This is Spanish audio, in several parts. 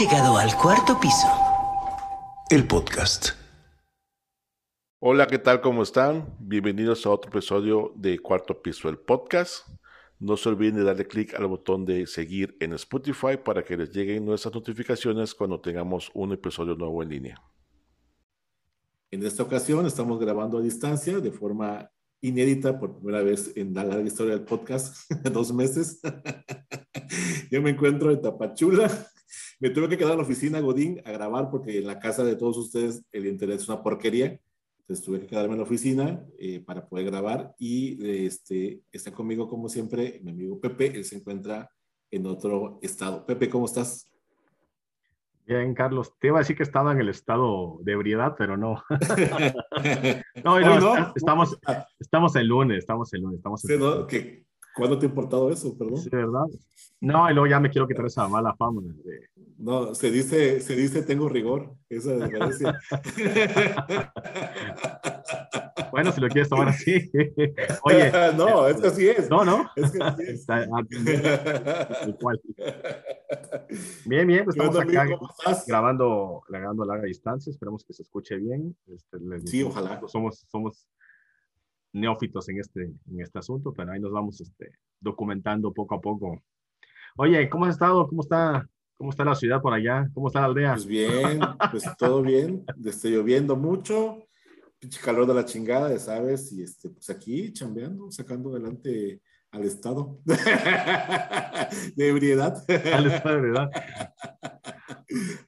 Llegado al cuarto piso. El podcast. Hola, ¿qué tal? ¿Cómo están? Bienvenidos a otro episodio de Cuarto Piso, el podcast. No se olviden de darle clic al botón de seguir en Spotify para que les lleguen nuestras notificaciones cuando tengamos un episodio nuevo en línea. En esta ocasión estamos grabando a distancia de forma inédita por primera vez en la larga historia del podcast, dos meses. Yo me encuentro en Tapachula. Me tuve que quedar en la oficina Godín a grabar porque en la casa de todos ustedes el internet es una porquería. Entonces tuve que quedarme en la oficina eh, para poder grabar y este, está conmigo como siempre mi amigo Pepe. Él se encuentra en otro estado. Pepe, ¿cómo estás? Bien, Carlos, te iba a decir que estaba en el estado de ebriedad, pero no. no, no, no, estamos, estamos el lunes, estamos el lunes, estamos el lunes. ¿Qué? ¿Cuándo te ha importado eso, perdón? Sí, ¿verdad? No, y luego ya me quiero quitar esa mala fama. De... No, se dice, se dice tengo rigor, esa bueno, si lo quieres tomar así. Oye. no, es que así es. No, no. Es que así es. Bien, bien, pues estamos acá grabando, grabando a larga distancia. Esperemos que se escuche bien. Este, sí, ojalá. Somos, somos neófitos en este, en este asunto, pero ahí nos vamos este, documentando poco a poco. Oye, ¿cómo has estado? ¿Cómo está, ¿Cómo está la ciudad por allá? ¿Cómo está la aldea? Pues bien, pues todo bien. Está lloviendo mucho, pinche calor de la chingada, ya sabes, y este, pues aquí chambeando, sacando adelante al estado de ebriedad. Al estado de ebriedad.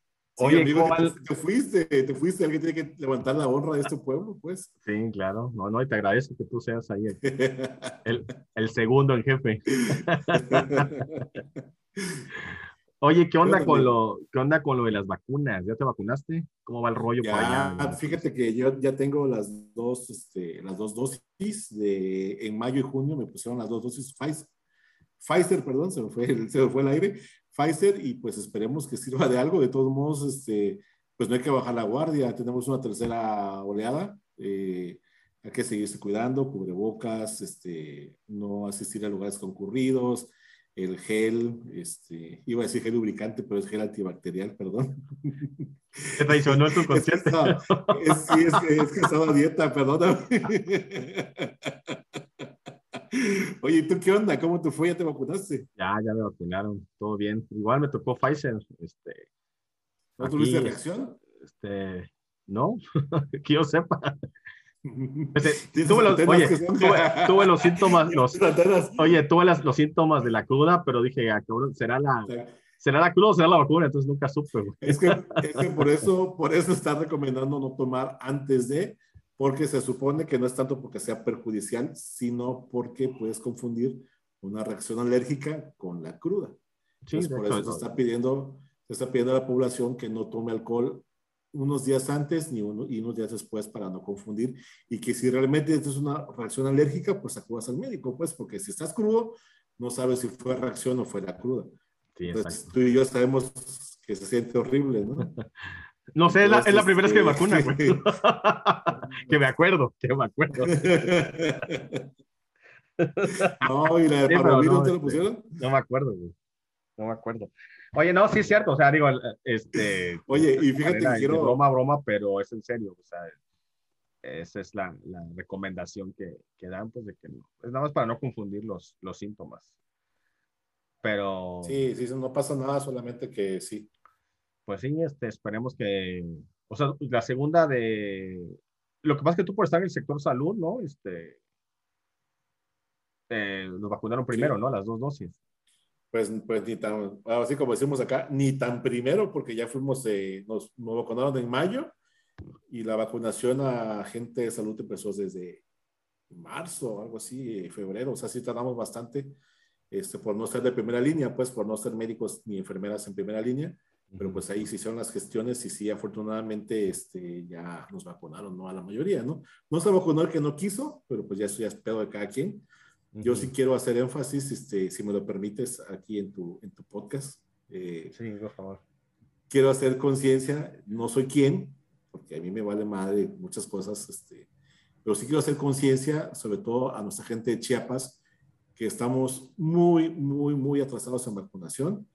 Oye, amigo, te, fuiste, te fuiste, alguien tiene que levantar la honra de este pueblo, pues. Sí, claro, no, no, y te agradezco que tú seas ahí el, el, segundo en jefe. Oye, ¿qué onda, con lo, ¿qué onda con lo de las vacunas? ¿Ya te vacunaste? ¿Cómo va el rollo ya, allá? Fíjate que yo ya tengo las dos, este, las dos dosis de, en mayo y junio me pusieron las dos dosis Pfizer, Pfizer, perdón, se me fue, se me fue el aire, Pfizer y pues esperemos que sirva de algo. De todos modos, este, pues no hay que bajar la guardia. Tenemos una tercera oleada. Eh, hay que seguirse cuidando, cubrebocas, este, no asistir a lugares concurridos, el gel, este, iba a decir gel lubricante, pero es gel antibacterial, perdón. Te traicionó tu consciente. Es, sí, es, que, es que estaba dieta, perdóname. Oye, ¿tú qué onda? ¿Cómo te fue? ¿Ya te vacunaste? Ya, ya me vacunaron, todo bien. Igual me tocó Pfizer. Este, ¿No tuviste reacción? Este, no, que yo sepa. Este, tuve, los, oye, tuve, los síntomas, los, oye, tuve las, los síntomas de la cruda, pero dije, ah, será la, será la cruda o será la vacuna, entonces nunca supe. Es que, es que por eso, por eso está recomendando no tomar antes de, porque se supone que no es tanto porque sea perjudicial, sino porque puedes confundir una reacción alérgica con la cruda. Sí, por eso se está, pidiendo, se está pidiendo a la población que no tome alcohol unos días antes ni uno, y unos días después para no confundir y que si realmente es una reacción alérgica, pues acudas al médico, pues porque si estás crudo, no sabes si fue reacción o fue la cruda. Sí, Entonces, tú y yo sabemos que se siente horrible, ¿no? No sé, es la, es la primera vez que me vacuna, güey. que me acuerdo, que me acuerdo. no, ¿y la de parvovirus te lo este, pusieron? No me acuerdo, güey. No me acuerdo. Oye, no, sí es cierto, o sea, digo, este... Oye, y fíjate que quiero... Broma, broma, pero es en serio, o sea, esa es la, la recomendación que, que, dan, pues, de que no, es nada más para no confundir los, los síntomas. Pero... Sí, sí, no pasa nada, solamente que sí, pues sí, este, esperemos que, o sea, la segunda de, lo que pasa es que tú por estar en el sector salud, ¿no? Este, eh, nos vacunaron primero, ¿no? Las dos dosis. Pues, pues ni tan, así como decimos acá, ni tan primero, porque ya fuimos, nos, nos, vacunaron en mayo y la vacunación a gente de salud empezó desde marzo, algo así, febrero, o sea, sí tardamos bastante, este, por no ser de primera línea, pues por no ser médicos ni enfermeras en primera línea pero pues ahí se hicieron las gestiones y sí, afortunadamente este, ya nos vacunaron, ¿no? A la mayoría, ¿no? No se vacunó el que no quiso, pero pues ya eso ya es pedo de cada quien. Yo sí quiero hacer énfasis, este, si me lo permites, aquí en tu, en tu podcast. Eh, sí, por favor. Quiero hacer conciencia, no soy quien, porque a mí me vale madre muchas cosas, este, pero sí quiero hacer conciencia, sobre todo a nuestra gente de Chiapas, que estamos muy, muy, muy atrasados en vacunación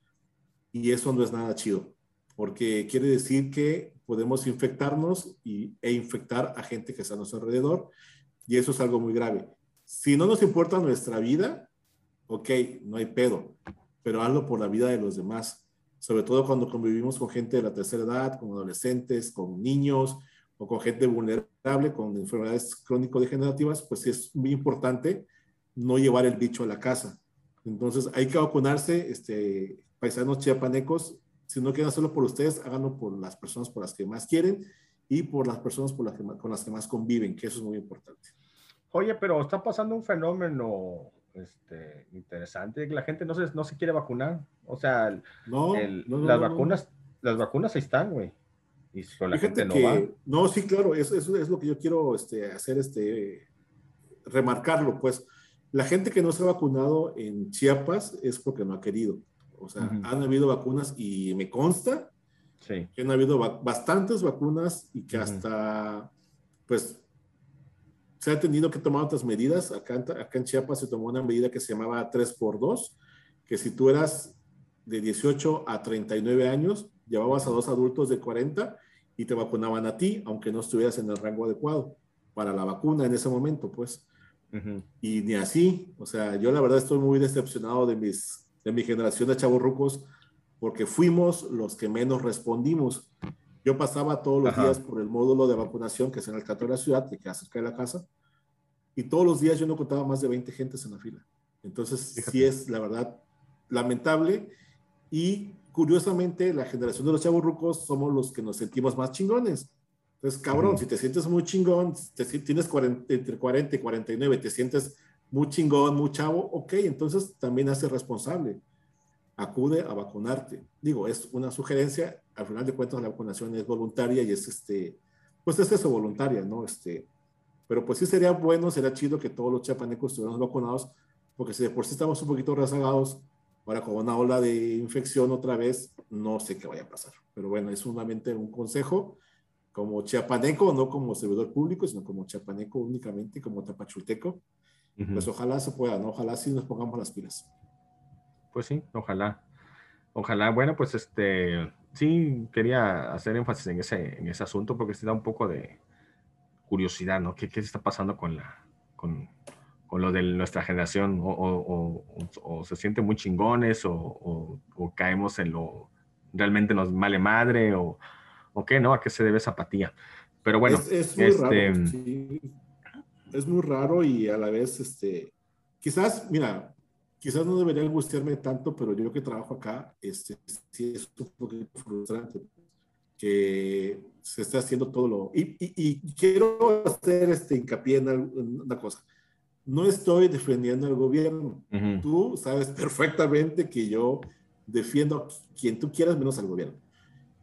y eso no es nada chido. porque quiere decir que podemos infectarnos y, e infectar a gente que está a nuestro alrededor, y eso es algo muy grave. Si no nos importa nuestra vida, ok, no hay pedo, pero hazlo por la vida de los demás, sobre todo cuando convivimos con gente de la tercera edad, con adolescentes, con niños o con gente vulnerable, con enfermedades crónico-degenerativas, pues es muy importante no llevar el bicho a la casa. Entonces hay que vacunarse, este, paisanos chiapanecos, si no quieren hacerlo por ustedes, háganlo por las personas por las que más quieren y por las personas por las que, con las que más conviven, que eso es muy importante. Oye, pero está pasando un fenómeno este, interesante, que la gente no se, no se quiere vacunar. O sea, no, las vacunas, las vacunas ahí están, güey. Y la gente no va. No, sí, claro, eso, eso, es lo que yo quiero este, hacer, este, remarcarlo, pues. La gente que no se ha vacunado en Chiapas es porque no ha querido. O sea, han habido vacunas y me consta que han habido bastantes vacunas y que hasta, pues, se ha tenido que tomar otras medidas. Acá, acá en Chiapas se tomó una medida que se llamaba 3x2, que si tú eras de 18 a 39 años, llevabas a dos adultos de 40 y te vacunaban a ti, aunque no estuvieras en el rango adecuado para la vacuna en ese momento, pues. Y ni así, o sea, yo la verdad estoy muy decepcionado de, mis, de mi generación de chavos porque fuimos los que menos respondimos. Yo pasaba todos los días por el módulo de vacunación que es en el Cato de la ciudad, que queda cerca de la casa, y todos los días yo no contaba más de 20 gentes en la fila. Entonces, sí es, la verdad, lamentable. Y curiosamente, la generación de los chavos rucos somos los que nos sentimos más chingones. Entonces, cabrón, si te sientes muy chingón, te, tienes 40, entre 40 y 49, te sientes muy chingón, muy chavo, ok, entonces también hace responsable acude a vacunarte. Digo, es una sugerencia, al final de cuentas la vacunación es voluntaria y es este, pues es eso, voluntaria, ¿no? Este, pero pues sí sería bueno, sería chido que todos los chapanecos estuviéramos vacunados, porque si de por sí estamos un poquito rezagados, ahora con una ola de infección otra vez, no sé qué vaya a pasar. Pero bueno, es solamente un consejo como chiapaneco, no como servidor público, sino como chiapaneco únicamente, como tapachulteco. Pues ojalá se pueda, ¿no? Ojalá sí nos pongamos las pilas pues sí, ojalá. Ojalá, bueno, pues este, sí quería hacer énfasis en ese, en ese asunto porque se da un poco de curiosidad, ¿no? ¿Qué, qué está pasando con la, con, con lo de nuestra generación? O, o, o, se sienten muy chingones o, caemos en lo, realmente nos male madre o, qué, ¿no? ¿A qué se debe esa apatía? Pero bueno, es, muy raro, este, Es muy raro y a la vez, este, quizás, mira, quizás no debería angustiarme tanto, pero yo que trabajo acá, este, sí es un poquito frustrante que se esté haciendo todo lo... Y, y, quiero hacer este hincapié en, una cosa. No estoy defendiendo al gobierno. Tú sabes perfectamente que yo defiendo a quien tú quieras menos al gobierno.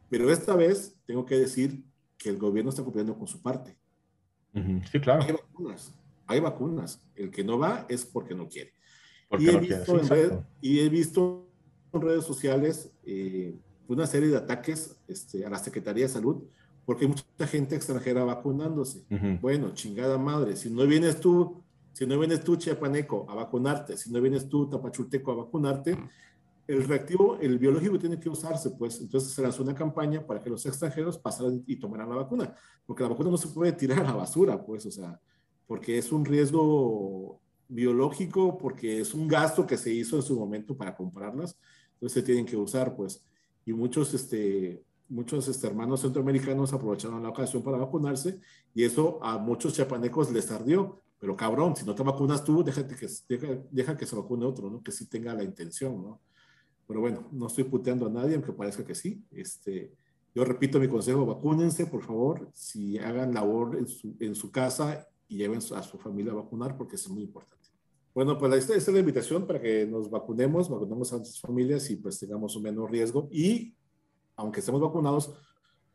Pero esta vez tengo que decir que el gobierno está cumpliendo con su parte. Sí, claro. Hay vacunas. Hay vacunas. El que no va es porque no quiere. Y he, visto en y, he visto en redes sociales eh, una serie de ataques este, a la Secretaría de Salud porque hay mucha gente extranjera vacunándose. Bueno, chingada madre, si no vienes tú, si no vienes tú, Chiapaneco, a vacunarte, si no vienes tú, Tapachulteco, a vacunarte, el reactivo, el biológico tiene que usarse, pues. Entonces se lanzó una campaña para que los extranjeros pasaran y tomaran la vacuna, porque la vacuna no se puede tirar a la basura, pues, o sea, porque es un riesgo biológico porque es un gasto que se hizo en su momento para comprarlas, entonces se tienen que usar, pues. Y muchos, este, muchos este, hermanos centroamericanos aprovecharon la ocasión para vacunarse y eso a muchos chapanecos les ardió. Pero cabrón, si no te vacunas tú, déjate que, deja, deja que se vacune otro, ¿no? Que sí tenga la intención, ¿no? Pero bueno, no estoy puteando a nadie, aunque parezca que sí. Este, yo repito mi consejo, vacúnense, por favor, si hagan labor en su, en su casa y lleven a su familia a vacunar porque es muy importante. Bueno, pues esta, es la invitación para que nos vacunemos, vacunemos a nuestras familias y pues tengamos un menor riesgo y, aunque estemos vacunados,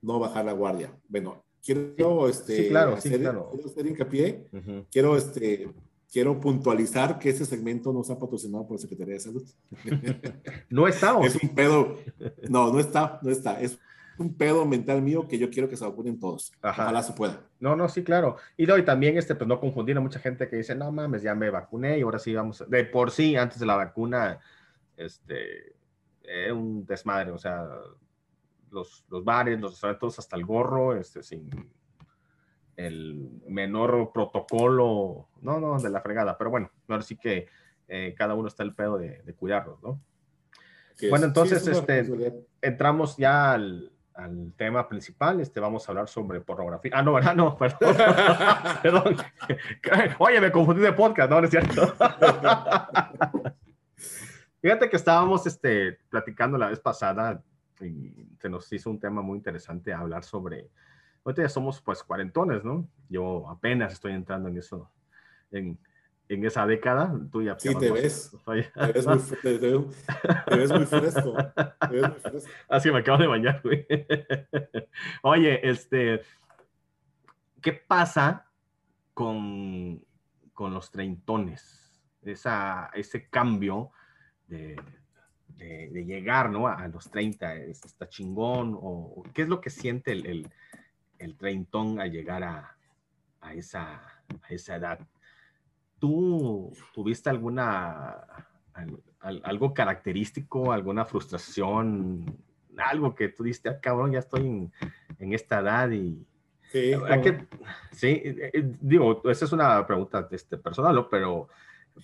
no bajar la guardia. Bueno, quiero, este, claro, hacer, claro. hacer, hincapié, quiero, este, quiero puntualizar que ese segmento no está patrocinado por la Secretaría de Salud. no estamos. Es un pedo. No, no está, no está. Es un pedo mental mío que yo quiero que se vacunen todos. Ojalá se pueda. No, no, sí, claro. Y, doy también, este, pues no confundir a mucha gente que dice, no mames, ya me vacuné y ahora sí vamos. De por sí, antes de la vacuna, este, era un desmadre, o sea, los, los bares, los restaurantes, hasta el gorro, este, sin el menor protocolo, no, no, de la fregada, pero bueno, ahora sí que eh, cada uno está el pedo de, de cuidarlos, ¿no? Bueno, entonces, este, entramos ya al, al, tema principal, este, vamos a hablar sobre pornografía. Ah, no, ¿verdad? No, perdón. perdón. Oye, me confundí de podcast, ¿no? ¿No es cierto? Fíjate que estábamos este, platicando la vez pasada y se nos hizo un tema muy interesante hablar sobre, ahorita ya somos pues cuarentones, ¿no? Yo apenas estoy entrando en eso, en, en esa década. Tú ya sí, te ves. Te ves, muy, te, te ves muy fresco. Te ves muy fresco. Así me acabo de bañar, güey. Oye, este, ¿qué pasa con, con los treintones? Esa, ese cambio de, llegar, ¿no? A, los 30, ¿está chingón? ¿O qué es lo que siente el, el, el treintón al llegar a, a, esa, a esa edad? ¿Tú tuviste alguna, algo característico, alguna frustración, algo que tú diste, ah, cabrón, ya estoy en, en esta edad y... Sí, que, sí, eh, eh, digo, esa es una pregunta este, personal, pero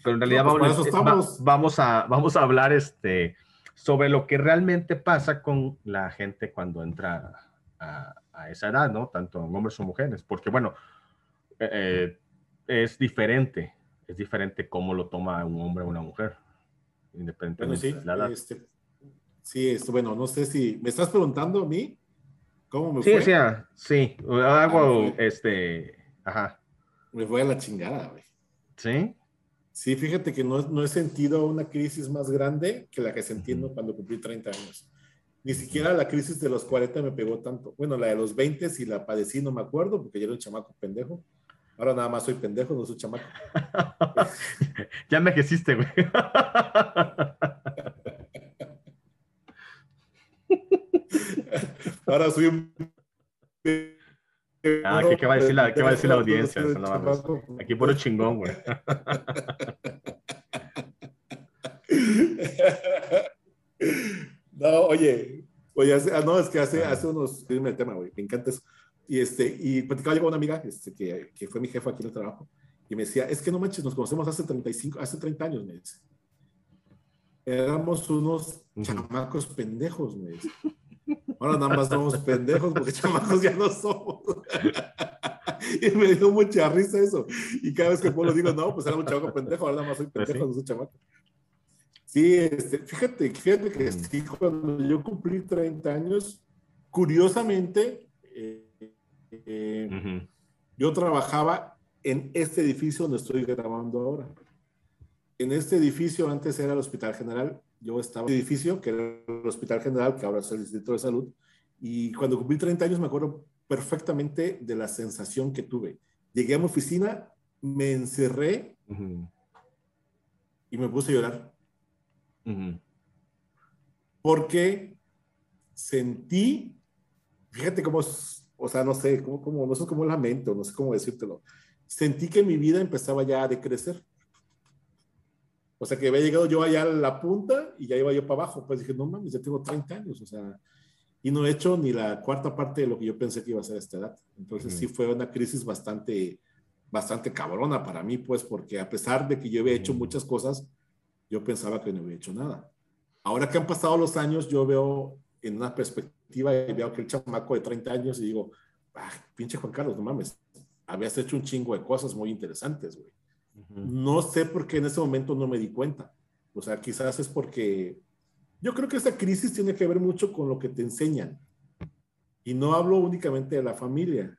pero en realidad pues, vamos, vamos, a, vamos a hablar este, sobre lo que realmente pasa con la gente cuando entra a, esa edad, ¿no? Tanto hombres o mujeres, porque bueno, eh, es diferente, es diferente cómo lo toma un hombre o una mujer, independientemente de la edad. Este, sí, esto, bueno, no sé si me estás preguntando a mí cómo me sí, fue. Sí, sí, algo, ah, este, ajá. Me fue a la chingada, güey. ¿Sí? Sí, fíjate que no, no, he sentido una crisis más grande que la que sentí cuando cumplí 30 años. Ni siquiera la crisis de los 40 me pegó tanto. Bueno, la de los 20 sí la padecí, no me acuerdo, porque yo era un chamaco pendejo. Ahora nada más soy pendejo, no soy chamaco. ya me envejeciste, güey. Ahora soy un Ah, ¿qué, va a decir la, ¿qué va a decir la audiencia? no Aquí puro chingón, güey. No, oye, oye, ah, no, es que hace, hace unos, el tema, güey, me encanta eso. Y, este, y platicaba yo con una amiga este, que, que fue mi jefa aquí en el trabajo, y me decía, es que no manches, nos conocemos hace 35, hace 30 años, me dice. Éramos unos chamacos pendejos, me dice. Ahora nada más somos pendejos porque chamacos ya no somos. y me dio mucha risa eso. Y cada vez que puedo digo, no, pues era un chamaco pendejo, ahora nada más soy pues pendejo, no soy chamaco. Sí, este, fíjate, fíjate que sí, cuando yo cumplí 30 años, curiosamente, eh, eh, yo trabajaba en este edificio donde estoy grabando ahora. En este edificio antes era el Hospital General yo estaba en el edificio, que era el Hospital General, que ahora es el Distrito de Salud, y cuando cumplí 30 años me acuerdo perfectamente de la sensación que tuve. Llegué a mi oficina, me encerré y me puse a llorar. Porque sentí, fíjate cómo, o sea, no sé, cómo, no sé cómo lamento, no sé cómo decírtelo. Sentí que mi vida empezaba ya a decrecer. O sea, que había llegado yo allá a la punta y ya iba yo para abajo. Pues dije, no mames, ya tengo 30 años, o sea, y no he hecho ni la cuarta parte de lo que yo pensé que iba a ser a esta edad. Entonces sí fue una crisis bastante, bastante cabrona para mí, pues, porque a pesar de que yo había hecho muchas cosas, yo pensaba que no había hecho nada. Ahora que han pasado los años, yo veo en una perspectiva y veo que el chamaco de 30 años y digo, ah, pinche Juan Carlos, no mames, habías hecho un chingo de cosas muy interesantes, güey. No sé por qué en ese momento no me di cuenta. O sea, quizás es porque yo creo que esta crisis tiene que ver mucho con lo que te enseñan. Y no hablo únicamente de la familia.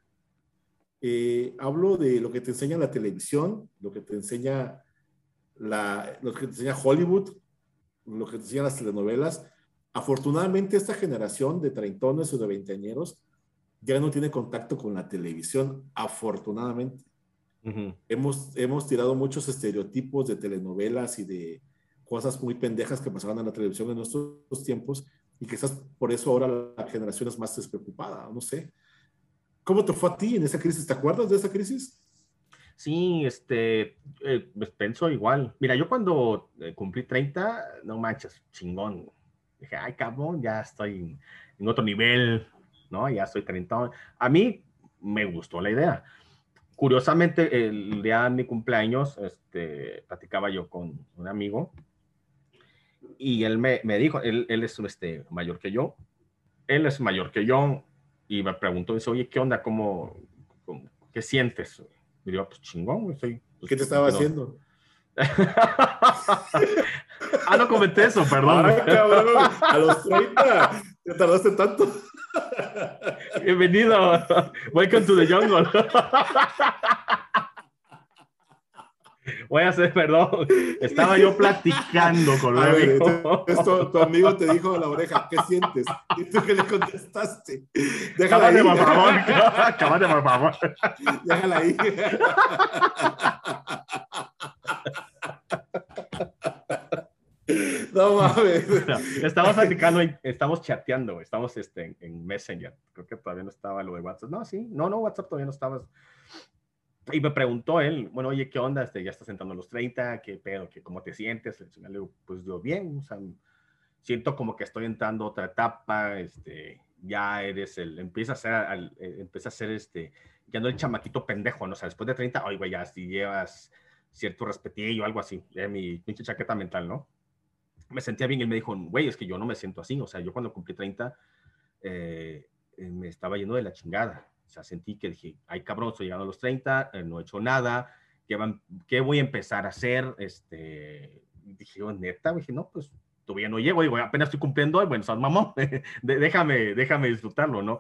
Eh, hablo de lo que te enseña la televisión, lo que te enseña la, lo que te enseña Hollywood, lo que te enseñan las telenovelas. Afortunadamente, esta generación de treintones o de veinteañeros ya no tiene contacto con la televisión, afortunadamente hemos, hemos tirado muchos estereotipos de telenovelas y de cosas muy pendejas que pasaban en la televisión en nuestros tiempos y quizás por eso ahora la generación es más despreocupada, no sé. ¿Cómo te fue a ti en esa crisis? ¿Te acuerdas de esa crisis? Sí, este, eh, pues pienso igual. Mira, yo cuando eh, cumplí 30, no manches, chingón. Dije, ay, cabrón, ya estoy en otro nivel, ¿no? Ya soy 30. A mí me gustó la idea. Curiosamente, el día de mi cumpleaños, este, platicaba yo con un amigo y él me, me dijo, él, él, es este, mayor que yo, él es mayor que yo y me preguntó, dice, oye, ¿qué onda? ¿Cómo, qué sientes? Y yo, pues chingón, güey, pues, ¿Qué te estaba haciendo? ah, no comenté eso, perdón. Ay, cabrón, a los 30, te tardaste tanto. Bienvenido. Welcome to the jungle. Voy a hacer, perdón. Estaba yo platicando con a ver, esto, tu amigo te dijo en la oreja, ¿qué sientes? Y tú que le contestaste. Déjala ahí. por favor. Cámate, favor. Déjala ahí. No mames. estamos platicando, estamos chateando, estamos este, en Messenger. Creo que todavía no estaba lo de WhatsApp. No, sí, no, no, WhatsApp todavía no estaba. Y me preguntó él, bueno, oye, ¿qué onda? Este, ya estás entrando a los 30, ¿qué pedo? ¿Qué, ¿Cómo te sientes? Le digo, pues yo bien, o sea, siento como que estoy entrando a otra etapa, este, ya eres el, empieza a ser, al, eh, empieza a ser este, ya no el chamaquito pendejo, ¿no? O sea, después de 30, oye, güey, ya si llevas cierto respetillo, algo así, de mi pinche chaqueta mental, ¿no? Me sentía bien y él me dijo, güey, es que yo no me siento así, o sea, yo cuando cumplí 30, eh, eh, me estaba yendo de la chingada, o sea, sentí que dije, ay cabrón, estoy llegando a los 30, eh, no he hecho nada, ¿qué, van, ¿qué, voy a empezar a hacer? Este, dije, oh, neta, dije, no, pues todavía no llego, digo, apenas estoy cumpliendo, bueno, sos mamón, déjame, déjame disfrutarlo, ¿no?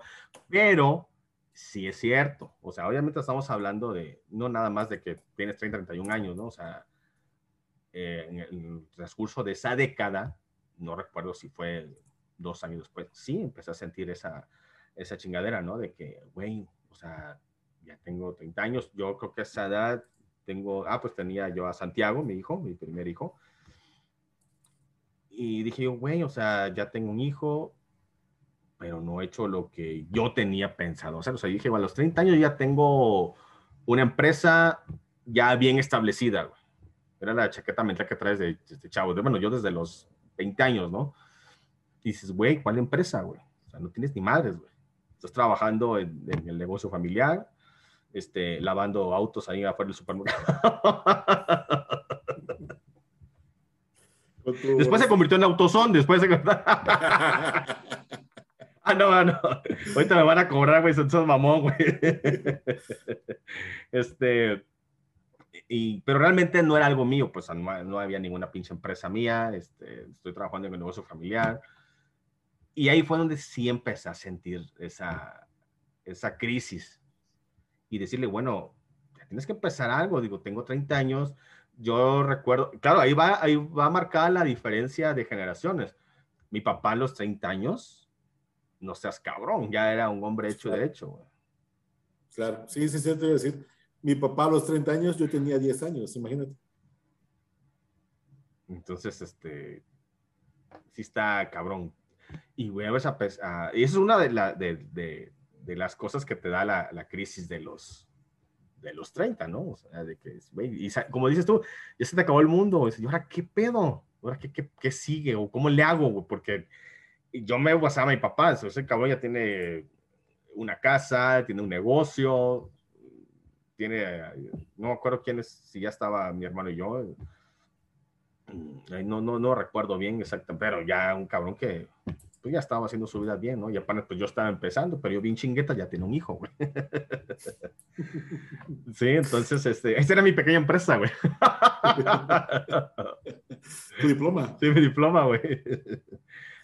Pero sí es cierto, o sea, obviamente estamos hablando de, no nada más de que tienes 30, 31 años, ¿no? O sea, eh, en el transcurso de esa década, no recuerdo si fue dos años después, sí empecé a sentir esa, esa chingadera, ¿no? De que, güey, o sea, ya tengo 30 años, yo creo que a esa edad tengo, ah, pues tenía yo a Santiago, mi hijo, mi primer hijo. Y dije güey, o sea, ya tengo un hijo, pero no he hecho lo que yo tenía pensado hacer. O sea, dije, a los 30 años ya tengo una empresa ya bien establecida, güey. Era la chaqueta mental que traes de, este chavo. bueno, yo desde los 20 años, ¿no? Dices, güey, ¿cuál empresa, güey? O sea, no tienes ni madres, güey. Estás trabajando en, el negocio familiar, este, lavando autos ahí afuera del supermercado. Después se convirtió en autosón, después se... Ah, no, no. Ahorita me van a cobrar, güey, son mamón, güey. Este, y, pero realmente no era algo mío, pues no, no, había ninguna pinche empresa mía, este, estoy trabajando en el negocio familiar. Y ahí fue donde sí empecé a sentir esa, esa crisis y decirle, bueno, tienes que empezar algo. Digo, tengo 30 años, yo recuerdo, claro, ahí va, ahí va marcada la diferencia de generaciones. Mi papá a los 30 años, no seas cabrón, ya era un hombre hecho de hecho. Claro, sí, sí, sí, te voy a decir. Mi papá a los 30 años, yo tenía 10 años, imagínate. Entonces, este, sí está cabrón. Y, güey, esa, uh, y eso es una de, la, de, de, de, las cosas que te da la, la, crisis de los, de los 30, ¿no? O sea, de que, y como dices tú, ya se te acabó el mundo. Y ahora qué pedo? ¿Ahora qué, qué, qué sigue? ¿O cómo le hago? Güey? Porque yo me pasaba a mi papá, ese cabrón ya tiene una casa, tiene un negocio, tiene, no me acuerdo quién es, si ya estaba mi hermano y yo, no, no, no recuerdo bien exactamente, pero ya un cabrón que pues ya estaba haciendo su vida bien, ¿no? Y aparte, pues yo estaba empezando, pero yo bien chingueta ya tiene un hijo, güey. sí, entonces, este, esta era mi pequeña empresa, güey. Tu diploma. Sí, mi diploma, güey.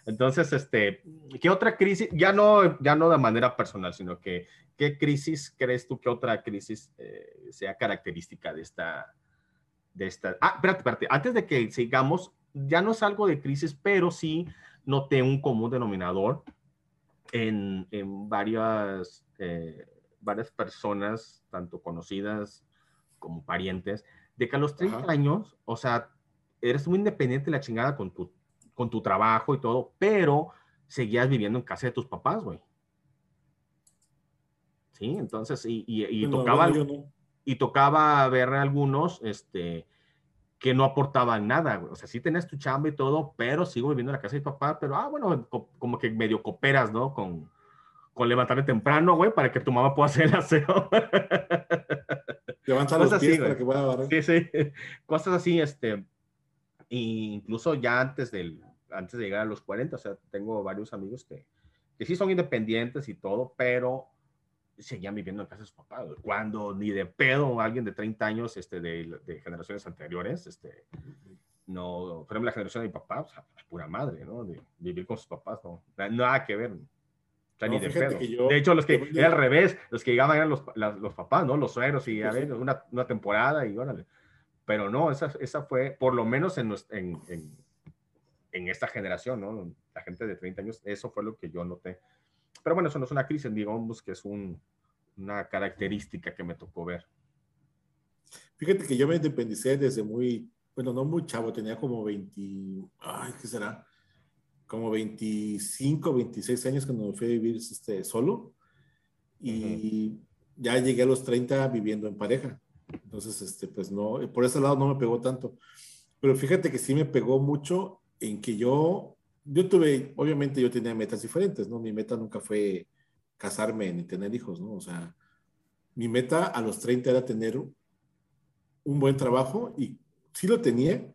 Entonces, este, ¿qué otra crisis? Ya no, ya no de manera personal, sino que, ¿qué crisis crees tú que otra crisis eh, sea característica de esta, de esta? Ah, espérate, espérate, antes de que sigamos, ya no es algo de crisis, pero sí noté un común denominador en, en varias, eh, varias personas, tanto conocidas como parientes, de que a los 30 años, o sea, eres muy independiente de la chingada con tu, con tu trabajo y todo, pero seguías viviendo en casa de tus papás, güey. Sí, entonces, y, y, y tocaba, y tocaba ver algunos, este, que no aportaban nada, O sea, sí tenías tu chamba y todo, pero sigo viviendo en la casa de mi papá, pero, ah, bueno, como que medio cooperas, ¿no? Con, con levantarme temprano, güey, para que tu mamá pueda hacer el aseo. Levantar los pies para que pueda barrer. Sí, sí. Cosas así, este, incluso ya antes del, antes de llegar a los 40, o sea, tengo varios amigos que, que sí son independientes y todo, pero seguían viviendo en casa de sus papás. Cuando ni de pedo alguien de 30 años este, de, de generaciones anteriores, este, no, por ejemplo, la generación de mi papá, o sea, pura madre, ¿no? De vivir con sus papás, no, nada que ver. O sea, ni de pedo. de hecho, los que, era al revés, los que llegaban eran los, los papás, ¿no? Los sueros y a ver, una, una temporada y órale. Pero no, esa, esa fue, por lo menos en, en, en, en esta generación, ¿no? La gente de 30 años, eso fue lo que yo noté. Pero bueno, eso no es una crisis, digamos que es un, una característica que me tocó ver. Fíjate que yo me independicé desde muy, bueno, no muy chavo, tenía como 20, ay, ¿qué será? Como 25, 26 años cuando me fui a vivir este, solo. Y ya llegué a los 30 viviendo en pareja. Entonces, este, pues no, por ese lado no me pegó tanto. Pero fíjate que sí me pegó mucho en que yo, yo tuve, obviamente yo tenía metas diferentes, ¿no? Mi meta nunca fue casarme ni tener hijos, ¿no? O sea, mi meta a los 30 era tener un buen trabajo y sí lo tenía,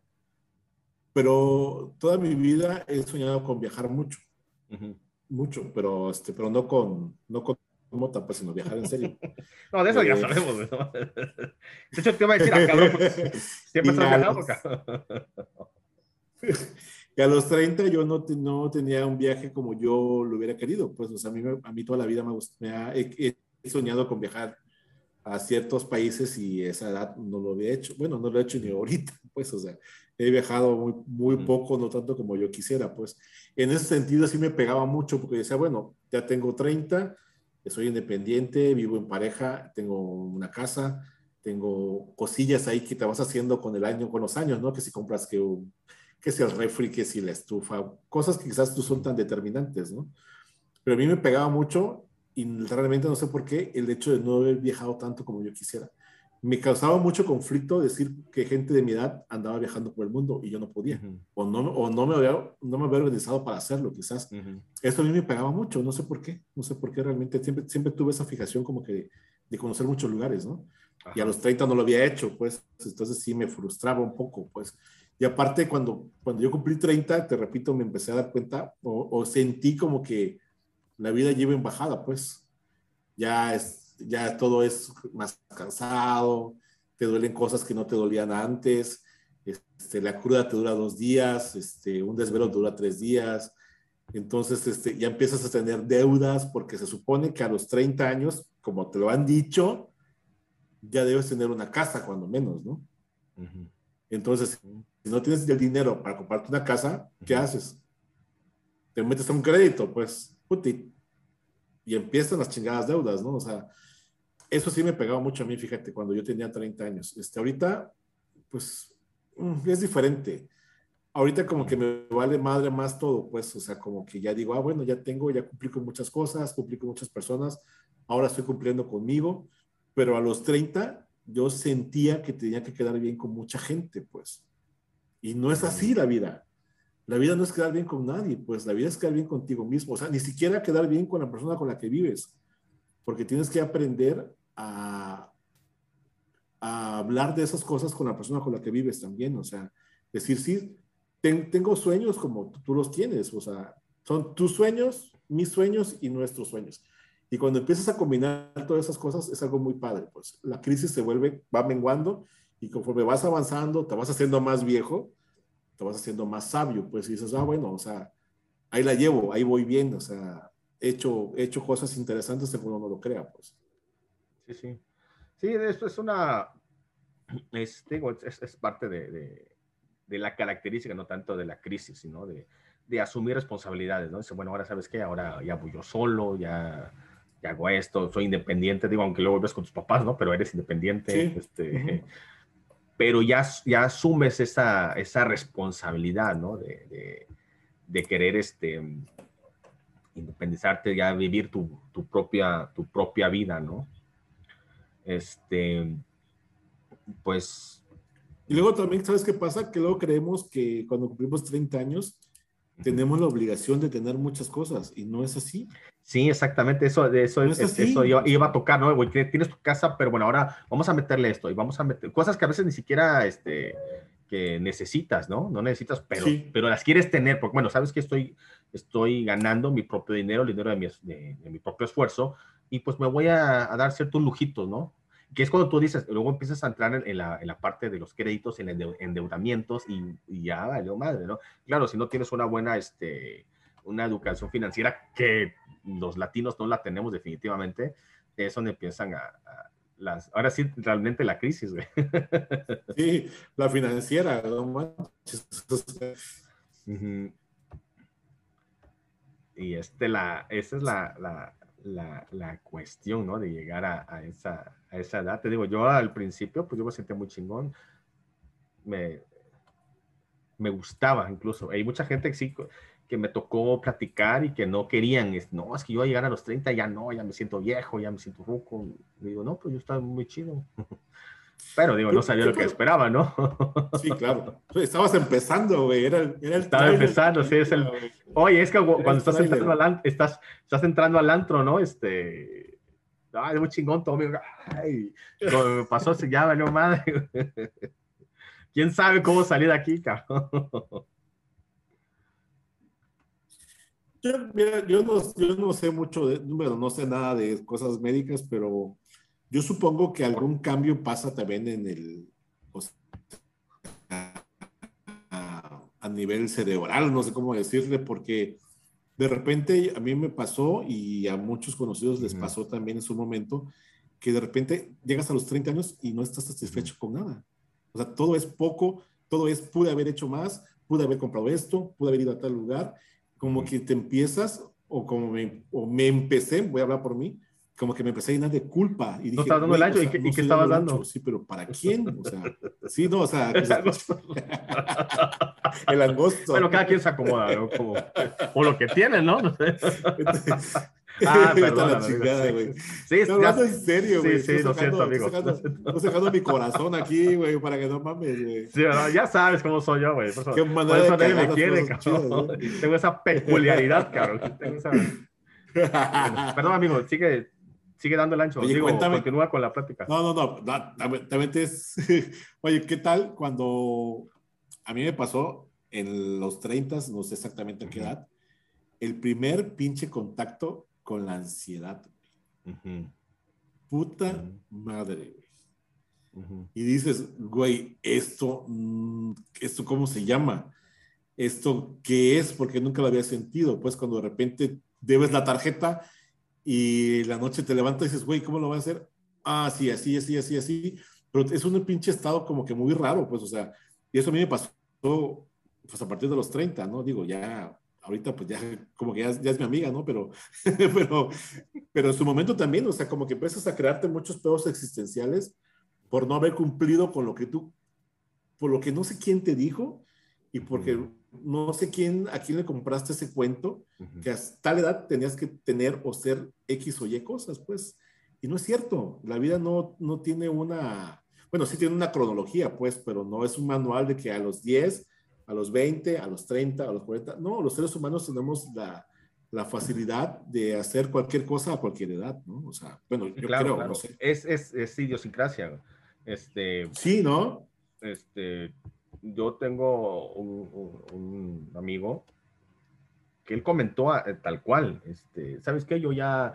pero toda mi vida he soñado con viajar mucho, mucho, pero, este, pero no con, no con mota, pues, sino viajar en serio. no, de eso ya sabemos, ¿no? De hecho, te iba a decir, ah, cabrón, siempre estás viajando, cabrón. que a los 30 yo no, no tenía un viaje como yo lo hubiera querido. Pues, o sea, a mí, a mí toda la vida me, me ha, he, soñado con viajar a ciertos países y esa edad no lo había hecho. Bueno, no lo he hecho ni ahorita, pues, o sea, he viajado muy, muy poco, no tanto como yo quisiera, pues. En ese sentido sí me pegaba mucho porque decía, bueno, ya tengo 30, soy independiente, vivo en pareja, tengo una casa, tengo cosillas ahí que te vas haciendo con el año, con los años, ¿no? Que si compras que un que si el refri, que si la estufa, cosas que quizás no son tan determinantes, ¿no? Pero a mí me pegaba mucho y realmente no sé por qué el hecho de no haber viajado tanto como yo quisiera. Me causaba mucho conflicto decir que gente de mi edad andaba viajando por el mundo y yo no podía, o, no, o no, me había, no me había organizado para hacerlo, quizás. Esto a mí me pegaba mucho, no sé por qué, no sé por qué realmente siempre, siempre tuve esa fijación como que de conocer muchos lugares, ¿no? Y a los 30 no lo había hecho, pues, entonces sí me frustraba un poco, pues. Y aparte, cuando, cuando yo cumplí 30, te repito, me empecé a dar cuenta o, sentí como que la vida lleva en bajada, pues. Ya, es, ya todo es más cansado, te duelen cosas que no te dolían antes, este, la cruda te dura dos días, este, un desvelo dura tres días. Entonces, este, ya empiezas a tener deudas porque se supone que a los 30 años, como te lo han dicho, ya debes tener una casa, cuando menos, ¿no? Entonces, si no tienes el dinero para comprarte una casa, ¿qué haces? Te metes a un crédito, pues, puti. Y empiezan las chingadas deudas, ¿no? O sea, eso sí me pegaba mucho a mí, fíjate, cuando yo tenía 30 años. Este, ahorita, pues, mm, es diferente. Ahorita como que me vale madre más todo, pues, o sea, como que ya digo, ah, bueno, ya tengo, ya cumplí con muchas cosas, cumplí con muchas personas, ahora estoy cumpliendo conmigo, pero a los 30 yo sentía que tenía que quedar bien con mucha gente, pues. Y no es así la vida. La vida no es quedar bien con nadie, pues la vida es quedar bien contigo mismo. O sea, ni siquiera quedar bien con la persona con la que vives, porque tienes que aprender a, hablar de esas cosas con la persona con la que vives también. O sea, decir, sí, tengo sueños como tú los tienes. O sea, son tus sueños, mis sueños y nuestros sueños. Y cuando empiezas a combinar todas esas cosas, es algo muy padre, pues la crisis se vuelve, va menguando y conforme vas avanzando, te vas haciendo más viejo, te vas haciendo más sabio, pues y dices, ah, bueno, o sea, ahí la llevo, ahí voy bien, o sea, he hecho, he hecho cosas interesantes según uno lo crea, pues. Sí, sí. Sí, esto es una, es, digo, es, es parte de, de, de, la característica, no tanto de la crisis, sino de, de asumir responsabilidades, ¿no? Dice, bueno, ahora sabes qué, ahora ya voy yo solo, ya hago esto, soy independiente, digo, aunque luego ves con tus papás, ¿no? Pero eres independiente, este, pero ya, ya asumes esa, esa responsabilidad, ¿no? De, de, querer, este, independizarte, ya vivir tu, tu, propia, tu propia vida, ¿no? Este, pues, Y luego también, ¿sabes qué pasa? Que luego creemos que cuando cumplimos 30 años tenemos la obligación de tener muchas cosas y no es así. Sí, exactamente, eso, de eso, es, eso iba, a tocar, ¿no? tienes tu casa, pero bueno, ahora vamos a meterle esto y vamos a meter cosas que a veces ni siquiera este, que necesitas, ¿no? No necesitas, pero, pero las quieres tener, porque bueno, sabes que estoy, estoy ganando mi propio dinero, el dinero de mi, de, mi propio esfuerzo, y pues me voy a, a dar ciertos lujitos, ¿no? que es cuando tú dices, luego empiezas a entrar en, la, en la, parte de los créditos, en endeudamientos y, y, ya valió madre, ¿no? Claro, si no tienes una buena, este, una educación financiera que los latinos no la tenemos definitivamente, es donde empiezan a, las, ahora sí, realmente la crisis, güey. Sí, la financiera, ¿no? Y este, la, esa es la, la, la, la cuestión, ¿no? De llegar a, a, esa, a esa edad. Te digo, yo al principio, pues yo me sentía muy chingón. Me, me gustaba incluso. Hay mucha gente que sí, que me tocó platicar y que no querían, no, es que yo a llegar a los 30 ya no, ya me siento viejo, ya me siento ruco. Digo, no, pues yo estaba muy chido. Pero digo, no sabía lo que esperaba, ¿no? Sí, claro. Estabas empezando, güey. Era, era el Estaba empezando, sí, es el. Oye, es que cuando estás entrando, al, estás, estás entrando al antro, ¿no? Este. Ay, muy chingón todo, Ay, me pasó, ya valió madre. ¿Quién sabe cómo salir de aquí, cabrón? Yo, mira, yo, no, yo no sé mucho, de, bueno, no sé nada de cosas médicas, pero yo supongo que algún cambio pasa también en el, a, nivel cerebral, no sé cómo decirle, porque de repente a mí me pasó y a muchos conocidos les pasó también en su momento, que de repente llegas a los 30 años y no estás satisfecho con nada. O sea, todo es poco, todo es, pude haber hecho más, pude haber comprado esto, pude haber ido a tal lugar, como que te empiezas, o como me, o me empecé, voy a hablar por mí, como que me empecé a llenar de culpa. Y dije, no estabas dando el ancho, ¿y, qué, estabas dando? Sí, pero ¿para quién? O sea, sí, no, o sea... el angosto. el angosto. Bueno, cada quien se acomoda, ¿no? Como, o lo que tiene, ¿no? No sé. Ah, perdón. La chingada, güey. Sí, sí, ya, en serio, güey. Sí, sí, lo siento, amigo. Estoy sacando, mi corazón aquí, güey, para que no mames, güey. Sí, ya sabes cómo soy yo, güey. Por eso, por eso nadie me quiere, cabrón. Tengo esa peculiaridad, cabrón. Tengo esa... perdón, amigo, sigue sigue dando el ancho. Oye, Digo, cuéntame. Continúa con la práctica. No, no, no. También es. Oye, ¿qué tal cuando a mí me pasó en los 30, no sé exactamente a qué edad, el primer pinche contacto con la ansiedad? Puta madre, güey. Y dices, güey, esto, mm, esto, ¿cómo se llama? ¿Esto qué es? Porque nunca lo había sentido. Pues cuando de repente debes la tarjeta y la noche te levantas y dices, güey, ¿cómo lo voy a hacer? Ah, sí, así, así, así, así. Pero es un pinche estado como que muy raro, pues, o sea, y eso a mí me pasó, pues, a partir de los 30, ¿no? Digo, ya, ahorita, pues, ya, como que ya, ya es mi amiga, ¿no? Pero, pero, pero en su momento también, o sea, como que empiezas a crearte muchos pedos existenciales por no haber cumplido con lo que tú, por lo que no sé quién te dijo y porque no sé quién, a quién le compraste ese cuento, que a tal edad tenías que tener o ser X o Y cosas, pues. Y no es cierto, la vida no, no tiene una, bueno, sí tiene una cronología, pues, pero no es un manual de que a los 10, a los 20, a los 30, a los 40, no, los seres humanos tenemos la, la facilidad de hacer cualquier cosa a cualquier edad, ¿no? O sea, bueno, yo creo, no sé. Es, es, es idiosincrasia. Este, sí, ¿no? Este, yo tengo un, amigo que él comentó eh, tal cual, este, ¿sabes qué? Yo ya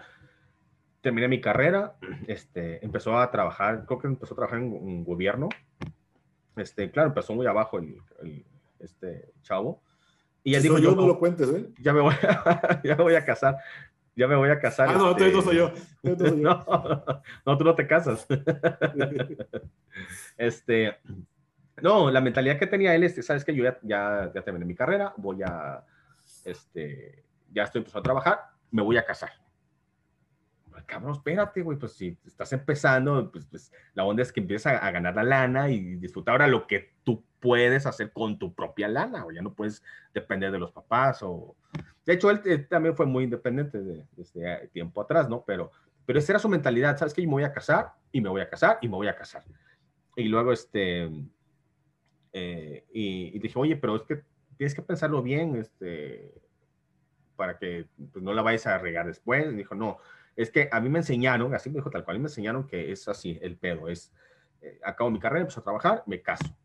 terminé mi carrera, este, empezó a trabajar, creo que empezó a trabajar en un gobierno, este, claro, empezó muy abajo el, este chavo, y él dijo, yo, no lo cuentes, ¿eh? Ya me voy a, ya me voy a casar, ya me voy a casar. Ah, no, este... no soy yo. No, no, tú no te casas. este, no, la mentalidad que tenía él es, sabes que yo ya, ya, terminé mi carrera, voy a, este, ya estoy empezando a trabajar, me voy a casar. Cabrón, espérate, güey, pues si estás empezando, pues, pues la onda es que empiezas a, ganar la lana y disfrutar ahora lo que tú puedes hacer con tu propia lana, o ya no puedes depender de los papás, o... De hecho, él, también fue muy independiente de, desde tiempo atrás, ¿no? Pero, pero esa era su mentalidad, ¿sabes que Yo me voy a casar, y me voy a casar, y me voy a casar. Y luego, este, Eh, y, dije, oye, pero es que tienes que pensarlo bien, este, para que pues, no la vayas a regar después. Y dijo, no, es que a mí me enseñaron, así me dijo tal cual, a mí me enseñaron que es así, el pedo, es, eh, acabo mi carrera, empiezo a trabajar, me caso.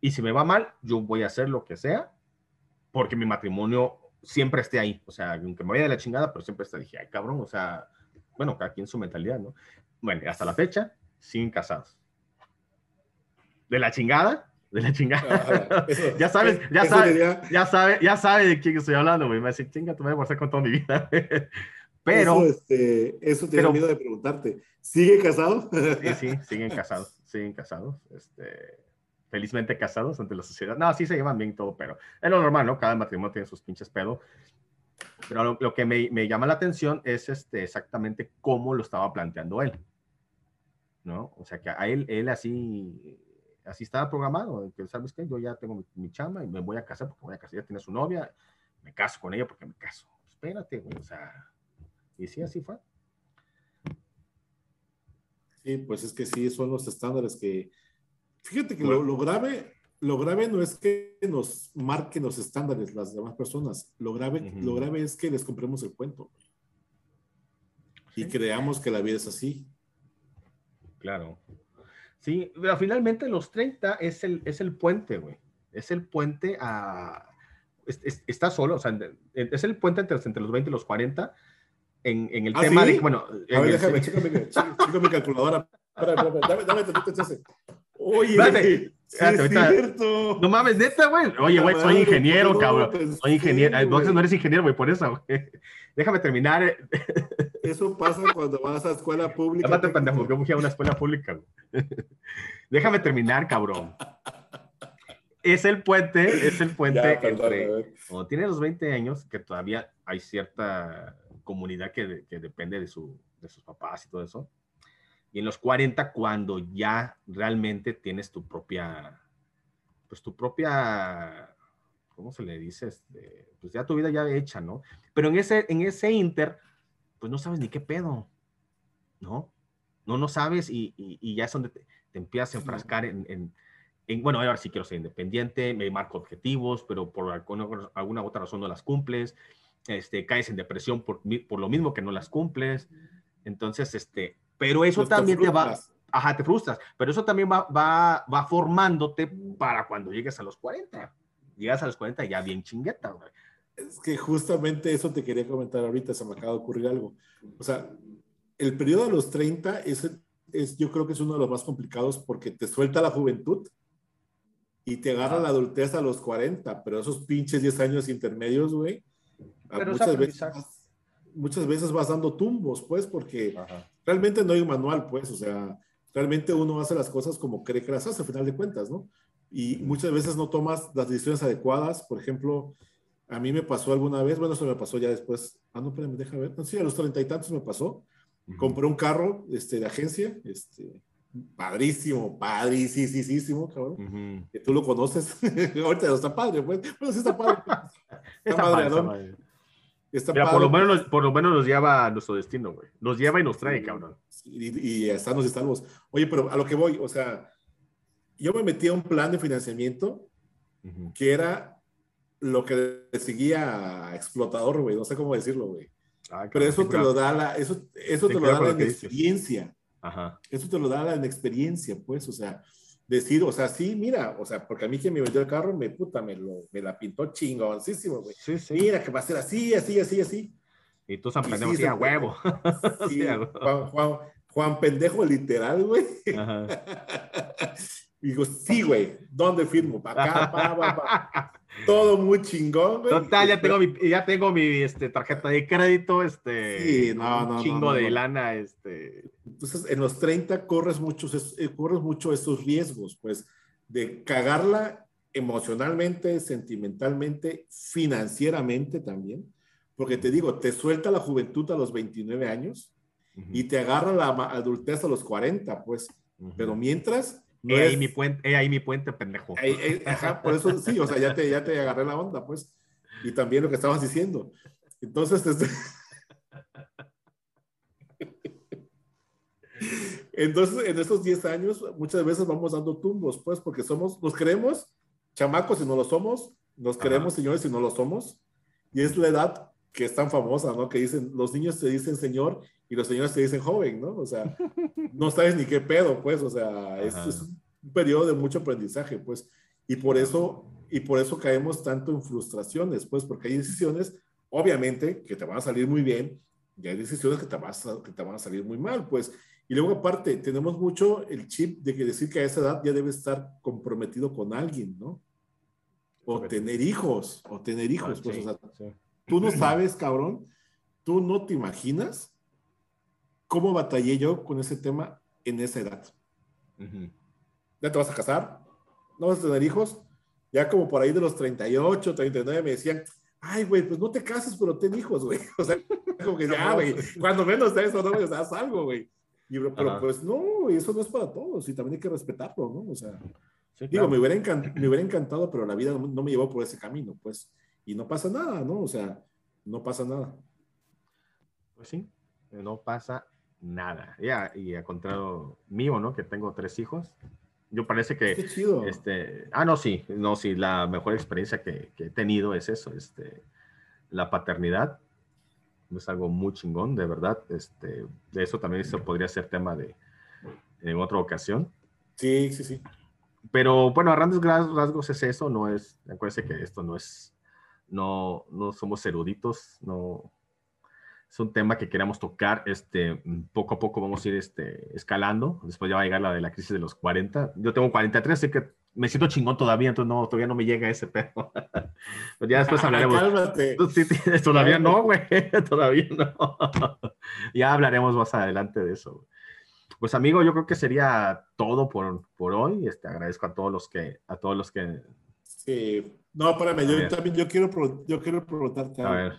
Y si me va mal, yo voy a hacer lo que sea, porque mi matrimonio siempre esté ahí. O sea, aunque me vaya de la chingada, pero siempre está, dije, ay, cabrón, o sea, bueno, cada quien su mentalidad, ¿no? Bueno, hasta la fecha, siguen casados. De la chingada, de la chingada. ya sabes, ya sabes, ya sabe, ya sabe de quién estoy hablando, güey. Me decir, chinga, tú me vas a con toda mi vida. Pero. Eso, este, eso te miedo de preguntarte. ¿Sigue casado? sí, sí, siguen casados, siguen casados. Este, felizmente casados ante la sociedad. No, sí se llevan bien todo, pero es lo normal, ¿no? Cada matrimonio tiene sus pinches pedos. Pero lo, que me, me, llama la atención es este, exactamente cómo lo estaba planteando él. ¿No? O sea, que a él, él así, así estaba programado, que sabes qué, yo ya tengo mi, mi, chamba y me voy a casar porque voy a casar, ya tiene su novia, me caso con ella porque me caso. Espérate, güey, o sea, y sí, así fue. Sí, pues es que sí, son los estándares que, fíjate que lo, lo, grave, lo grave no es que nos marquen los estándares las demás personas, lo grave, lo grave es que les compremos el cuento y creamos que la vida es así. Claro. Sí, pero finalmente los 30 es el, es el puente, güey. Es el puente a... está solo, o sea, es el puente entre, entre los 20 y los 40 en, en el ¿Ah, tema sí? de, bueno, a ver, déjame, chécame, mi calculadora. Espera, dame, dame chance. Oye, Espérate, sí, es cierto. No mames, neta, güey. Oye, güey, soy ingeniero, no, cabrón. Soy ingeniero. No, no eres ingeniero, güey, por eso, güey. Déjame terminar. Eso pasa cuando vas a escuela pública. Déjame, pendejo, yo fui a una escuela pública, güey. Déjame terminar, cabrón. Es el puente, es el puente ya, perdón, entre. Cuando tiene los 20 años, que todavía hay cierta comunidad que, que depende de, su, de sus papás y todo eso. Y en los 40, cuando ya realmente tienes tu propia, pues tu propia, ¿cómo se le dice? Este, pues ya tu vida ya hecha, ¿no? Pero en ese, en ese inter, pues no sabes ni qué pedo, ¿no? No, no sabes y, y, y ya es donde te, te empiezas a enfrascar en, en, en, bueno, ahora sí quiero ser independiente, me marco objetivos, pero por alguna, alguna otra razón no las cumples este, caes en depresión por, por lo mismo que no las cumples. Entonces, este, pero eso pues también te, te, va, ajá, te frustras, pero eso también va, va, va formándote para cuando llegues a los 40. Llegas a los 40 ya bien chingueta, güey. Es que justamente eso te quería comentar ahorita, se me acaba de ocurrir algo. O sea, el periodo de los 30 es, es, yo creo que es uno de los más complicados porque te suelta la juventud y te agarra la adultez a los 40, pero esos pinches 10 años intermedios, güey, pero muchas, veces, muchas veces vas dando tumbos, pues, porque Ajá. realmente no hay un manual, pues, o sea, realmente uno hace las cosas como cree que las hace, al final de cuentas, ¿no? Y muchas veces no tomas las decisiones adecuadas, por ejemplo, a mí me pasó alguna vez, bueno, eso me pasó ya después, ah, no, espérame, deja ver, no, sí, a los treinta y tantos me pasó, uh -huh. compré un carro este, de agencia, este, padrísimo, padrísimo, cabrón, uh -huh. que tú lo conoces, ahorita no está padre, pues, bueno, sí está padre, está, está padre, está padre. Está Mira, por, lo menos nos, por lo menos nos lleva a nuestro destino, güey. Nos lleva y nos trae, cabrón. Y, y estamos y estamos. Oye, pero a lo que voy, o sea, yo me metí a un plan de financiamiento uh -huh. que era lo que seguía explotador, güey. No sé cómo decirlo, güey. Ah, pero eso te lo da la, eso, eso te lo da la experiencia. Ajá. Eso te lo da la experiencia, pues, o sea, decir, o sea, sí, mira, o sea, porque a mí quien me vendió el carro, me puta, me, lo, me la pintó chingoncísimo, güey. Sí, sí. Mira, que va a ser así, así, así, así. Y tú San Pendejo, sí, a huevo. Sí, Juan, Juan, Juan, Pendejo literal, güey. y digo, sí, güey, ¿dónde firmo? Para acá, pa, pa, pa. Todo muy chingón, güey. Total, ya tengo mi, ya tengo mi este, tarjeta de crédito, este, sí, no, un no, chingo no, de lana, este. Entonces, en los 30 corres muchos, eh, corres mucho estos riesgos, pues, de cagarla emocionalmente, sentimentalmente, financieramente también, porque te digo, te suelta la juventud a los 29 años uh -huh. y te agarra la adultez a los 40, pues, uh -huh. pero mientras no es... ahí mi puente, he ahí mi puente, pendejo. Ahí, ajá, por eso sí, o sea, ya te, ya te agarré la onda, pues. Y también lo que estabas diciendo. Entonces, este... Entonces, en estos 10 años, muchas veces vamos dando tumbos, pues, porque somos, nos creemos chamacos si no lo somos, nos queremos señores si no lo somos, y es la edad que es tan famosa, ¿no? Que dicen, los niños te dicen señor y los señores te dicen joven, ¿no? O sea, no sabes ni qué pedo, pues, o sea, es, es, un periodo de mucho aprendizaje, pues, y por eso, y por eso caemos tanto en frustraciones, pues, porque hay decisiones, obviamente, que te van a salir muy bien, y hay decisiones que te, vas a, que te van a salir muy mal, pues, y luego aparte, tenemos mucho el chip de que decir que a esa edad ya debe estar comprometido con alguien, ¿no? O tener hijos, o tener hijos, pues, o sea, tú no sabes, cabrón, tú no te imaginas cómo batallé yo con ese tema en esa edad. Ya te vas a casar, no vas a tener hijos, ya como por ahí de los 38, 39 me decían, ay, güey, pues no te cases, pero ten hijos, güey. O sea, como que ya, güey, cuando menos de eso, no me das algo, güey. Y, pero pues no, eso no es para todos y también hay que respetarlo, ¿no? O sea, digo, me hubiera, me hubiera encantado, pero la vida no, me llevó por ese camino, pues, y no pasa nada, ¿no? O sea, no pasa nada. Pues sí, no pasa nada. Ya, y a contrario mío, ¿no? Que tengo tres hijos. Yo parece que... Qué chido. Este, ah, no, sí, no, sí, la mejor experiencia que, que he tenido es eso, este, la paternidad es algo muy chingón, de verdad. Este, de eso también eso podría ser tema de en otra ocasión. Sí, sí, sí. Pero bueno, a grandes rasgos es eso, no es, acuérdense que esto no es, no, no somos eruditos, no, es un tema que queremos tocar, este, poco a poco vamos a ir este, escalando, después ya va a llegar la de la crisis de los 40, yo tengo 43, así que me siento chingón todavía, entonces no, todavía no me llega ese pedo. Pero ya después hablaremos. Cálmate. todavía no, güey, todavía no. ya hablaremos más adelante de eso. Pues amigo, yo creo que sería todo por, por hoy. Este, agradezco a todos los que, a todos los que. Sí. No, espérame, yo también, yo quiero, yo quiero preguntarte. A ver.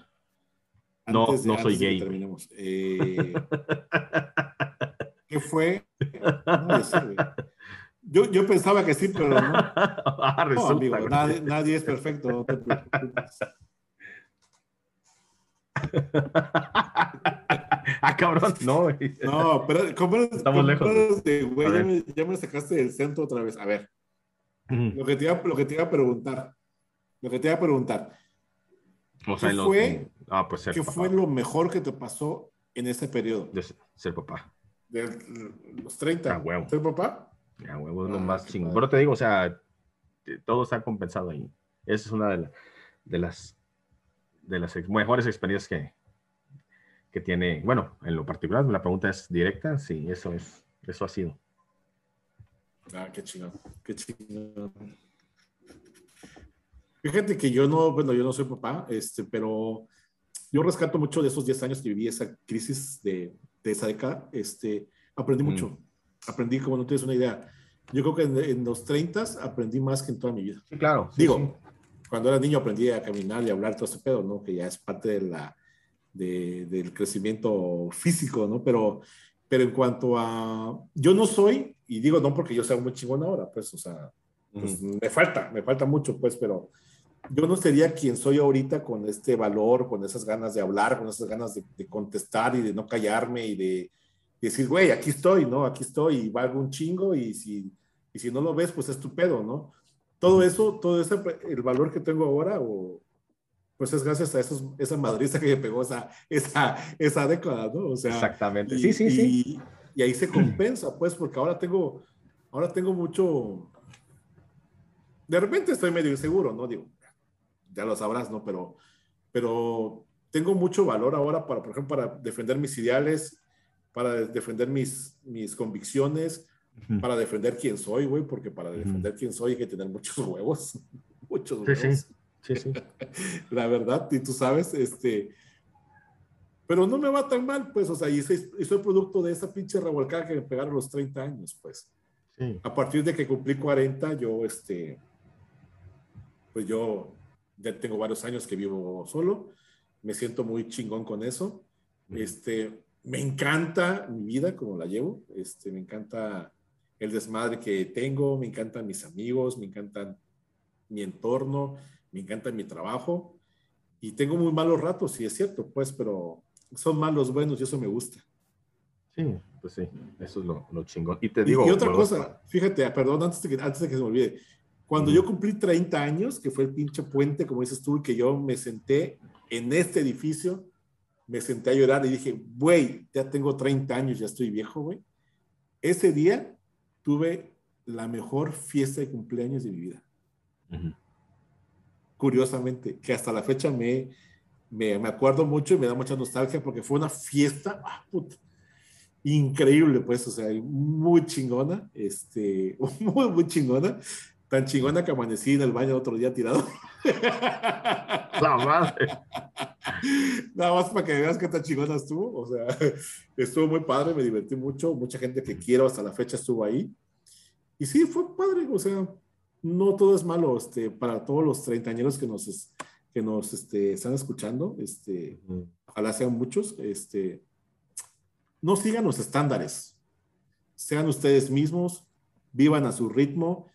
No, no soy gay. Terminemos. Eh, ¿Qué fue? No, sé, yo, yo pensaba que sí, pero no. ah, resulta, no amigo, nadie, nadie, es perfecto, no te preocupes. ah, cabrón, no, güey. No, pero ¿cómo Estamos lejos. De, güey, ya, me, ya, me, sacaste del centro otra vez. A ver, lo, que te iba, lo que te iba a preguntar, lo que te iba a preguntar. O sea, ¿Qué, fue, ah, pues ¿qué fue lo mejor que te pasó en ese periodo? De ser papá. De los 30. Ah, huevo. ¿Ser papá? Ya, huevo, es lo más chingón. Pero te digo, o sea, todo está compensado ahí. Esa es una de, la, de las de las mejores experiencias que, que tiene. Bueno, en lo particular, la pregunta es directa. Sí, eso es, eso ha sido. Ah, qué chingón, qué chingón. Fíjate que yo no, bueno, yo no soy papá, este, pero yo rescato mucho de esos 10 años que viví esa crisis de, de esa década. Este, aprendí mucho aprendí como no tienes una idea. Yo creo que en, los 30 aprendí más que en toda mi vida. Sí, claro. Digo, cuando era niño aprendí a caminar y a hablar todo ese pedo, ¿no? Que ya es parte de la, de, del crecimiento físico, ¿no? Pero, pero en cuanto a... Yo no soy, y digo no porque yo sea muy chingón ahora, pues, o sea, pues, me falta, me falta mucho, pues, pero yo no sería quien soy ahorita con este valor, con esas ganas de hablar, con esas ganas de, de contestar y de no callarme y de, y decir, güey, aquí estoy, ¿no? Aquí estoy y valgo un chingo y si, y si no lo ves, pues es tu pedo, ¿no? Todo eso, todo ese, el valor que tengo ahora, o, pues es gracias a esos, esa madriza que me pegó esa, esa, esa década, ¿no? O sea, Exactamente, y, sí, sí, y, sí. Y ahí se compensa, pues, porque ahora tengo, ahora tengo mucho, de repente estoy medio inseguro, ¿no? Digo, ya lo sabrás, ¿no? Pero, pero tengo mucho valor ahora para, por ejemplo, para defender mis ideales para defender mis, mis convicciones, para defender quién soy, güey, porque para defender quién soy hay que tener muchos huevos, muchos huevos. Sí, sí, sí, La verdad, y tú sabes, este, pero no me va tan mal, pues, o sea, y soy, y soy producto de esa pinche revolcada que me pegaron los 30 años, pues. Sí. A partir de que cumplí 40, yo, este, pues yo ya tengo varios años que vivo solo, me siento muy chingón con eso. Este, me encanta mi vida como la llevo, este, me encanta el desmadre que tengo, me encantan mis amigos, me encantan mi entorno, me encanta mi trabajo y tengo muy malos ratos, sí es cierto, pues, pero son malos buenos y eso me gusta. Sí, pues sí, eso es lo, lo chingón. Y te digo... Y, otra cosa, fíjate, perdón, antes de, que, antes de que se me olvide, Cuando yo cumplí 30 años, que fue el pinche puente, como dices tú, que yo me senté en este edificio, me senté a llorar y dije, güey, ya tengo 30 años, ya estoy viejo, güey. Ese día tuve la mejor fiesta de cumpleaños de mi vida. Curiosamente, que hasta la fecha me, me, me, acuerdo mucho y me da mucha nostalgia porque fue una fiesta ah, increíble, pues, o sea, muy chingona, este, muy, muy chingona. Tan chingona que amanecí en el baño otro día tirado. La madre. Nada más para que veas qué tan chingona estuvo. O sea, estuvo muy padre, me divertí mucho. Mucha gente que quiero hasta la fecha estuvo ahí. Y sí, fue padre. O sea, no todo es malo. Este, para todos los treintañeros que nos, que nos este, están escuchando, este, ojalá sean muchos, este, no sigan los estándares. Sean ustedes mismos, vivan a su ritmo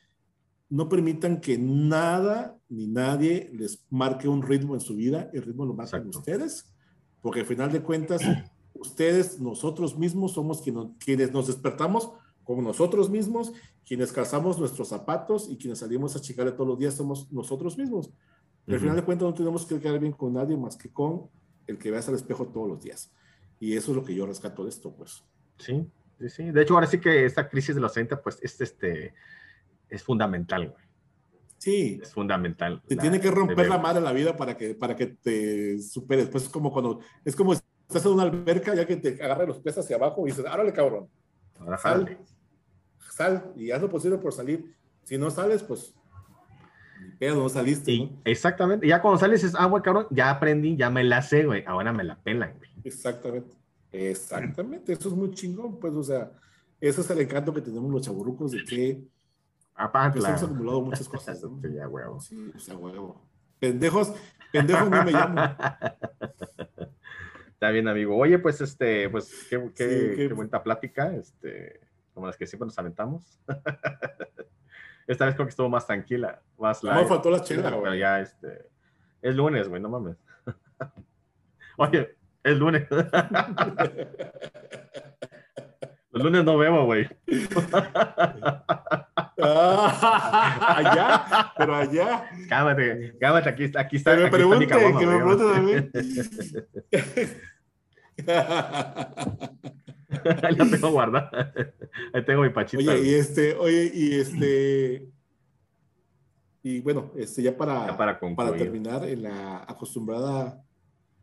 no permitan que nada ni nadie les marque un ritmo en su vida, el ritmo lo marcan ustedes, porque al final de cuentas, ustedes, nosotros mismos, somos quienes, nos despertamos como nosotros mismos, quienes calzamos nuestros zapatos y quienes salimos a chicarle todos los días somos nosotros mismos. al final de cuentas no tenemos que quedar bien con nadie más que con el que veas al espejo todos los días. Y eso es lo que yo rescato de esto, pues. Sí, sí, sí. De hecho, ahora sí que esta crisis de los 30, pues, es este es fundamental, güey. Sí. Es fundamental. Te tiene que romper la madre la vida para que, para que te superes. Pues es como cuando, es como estás en una alberca, ya que te agarra los pies hacia abajo y dices, árale, cabrón. Ahora sal, sal y haz lo posible por salir. Si no sales, pues pero no saliste. ¿no? Exactamente. Ya cuando sales es, ah, güey, cabrón, ya aprendí, ya me la sé, güey. Ahora me la pelan, güey. Exactamente. Exactamente. Eso es muy chingón, pues, o sea, eso es el encanto que tenemos los chaburrucos de que Aparte, hemos acumulado muchas cosas. ¿no? Sí, ya huevo. Sí, sea, huevo. Pendejos, pendejos no me llamo. Está bien, amigo. Oye, pues, este, pues, qué, qué, qué buena plática, este, como las que siempre nos aventamos. Esta vez creo que estuvo más tranquila, más No me faltó la chela, güey. Pero ya, este, es lunes, güey, no mames. Oye, es lunes. Los lunes no veo, güey. Allá, pero allá. Cámate, cámate, aquí, aquí está. Que me pregunte, que me pregunte también. Ahí lo tengo guardado. Ahí tengo mi pachita. Oye, y este, oye, y este. Y bueno, este, ya para, ya para, para, terminar, en la acostumbrada,